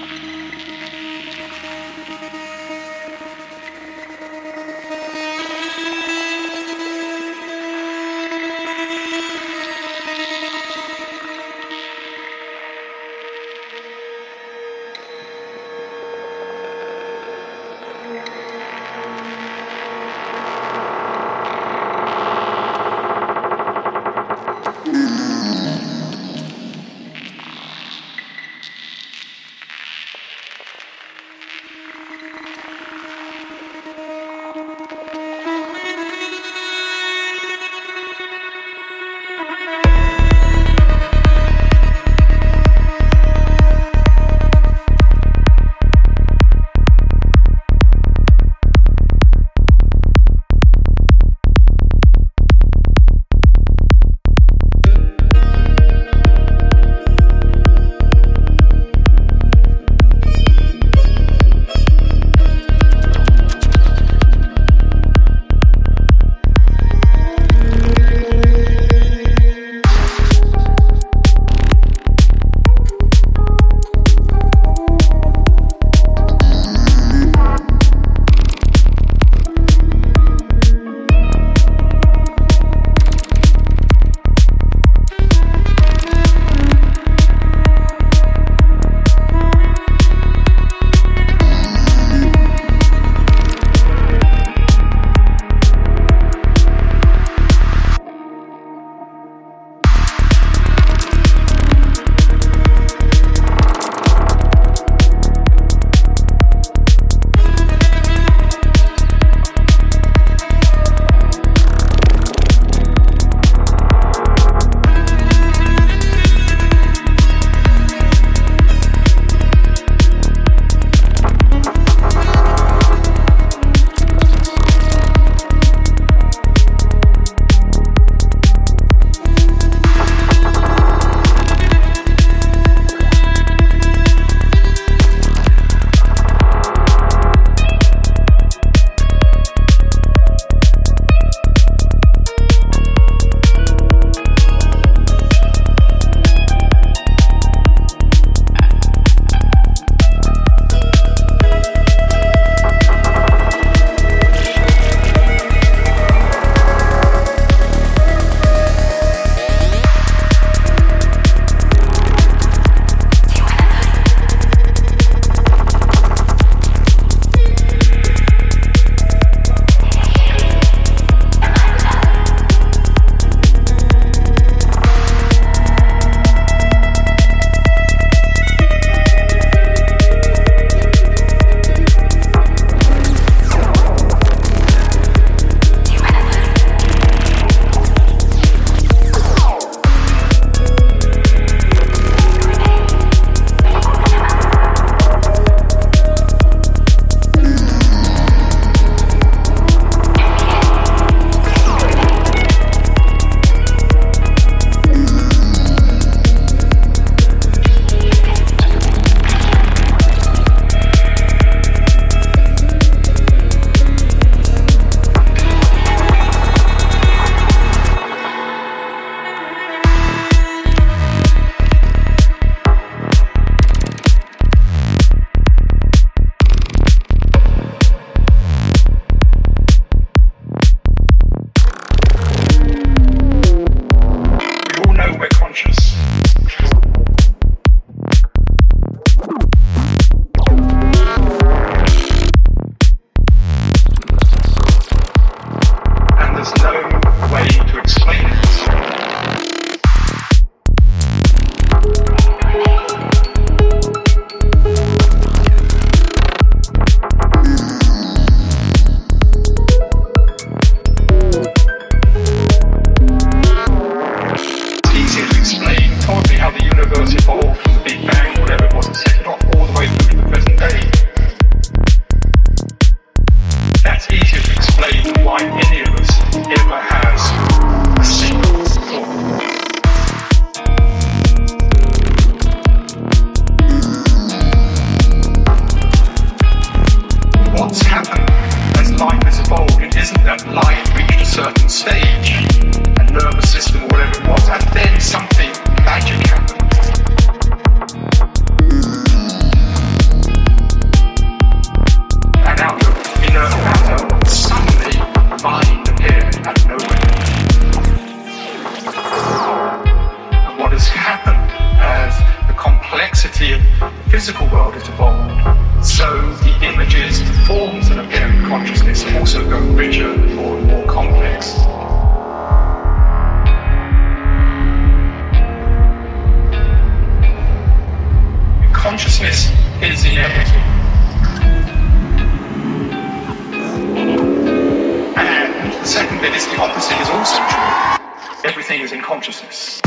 you. It's also got richer, more, more complex. Consciousness is in everything. And secondly, the opposite is also true. Everything is in consciousness.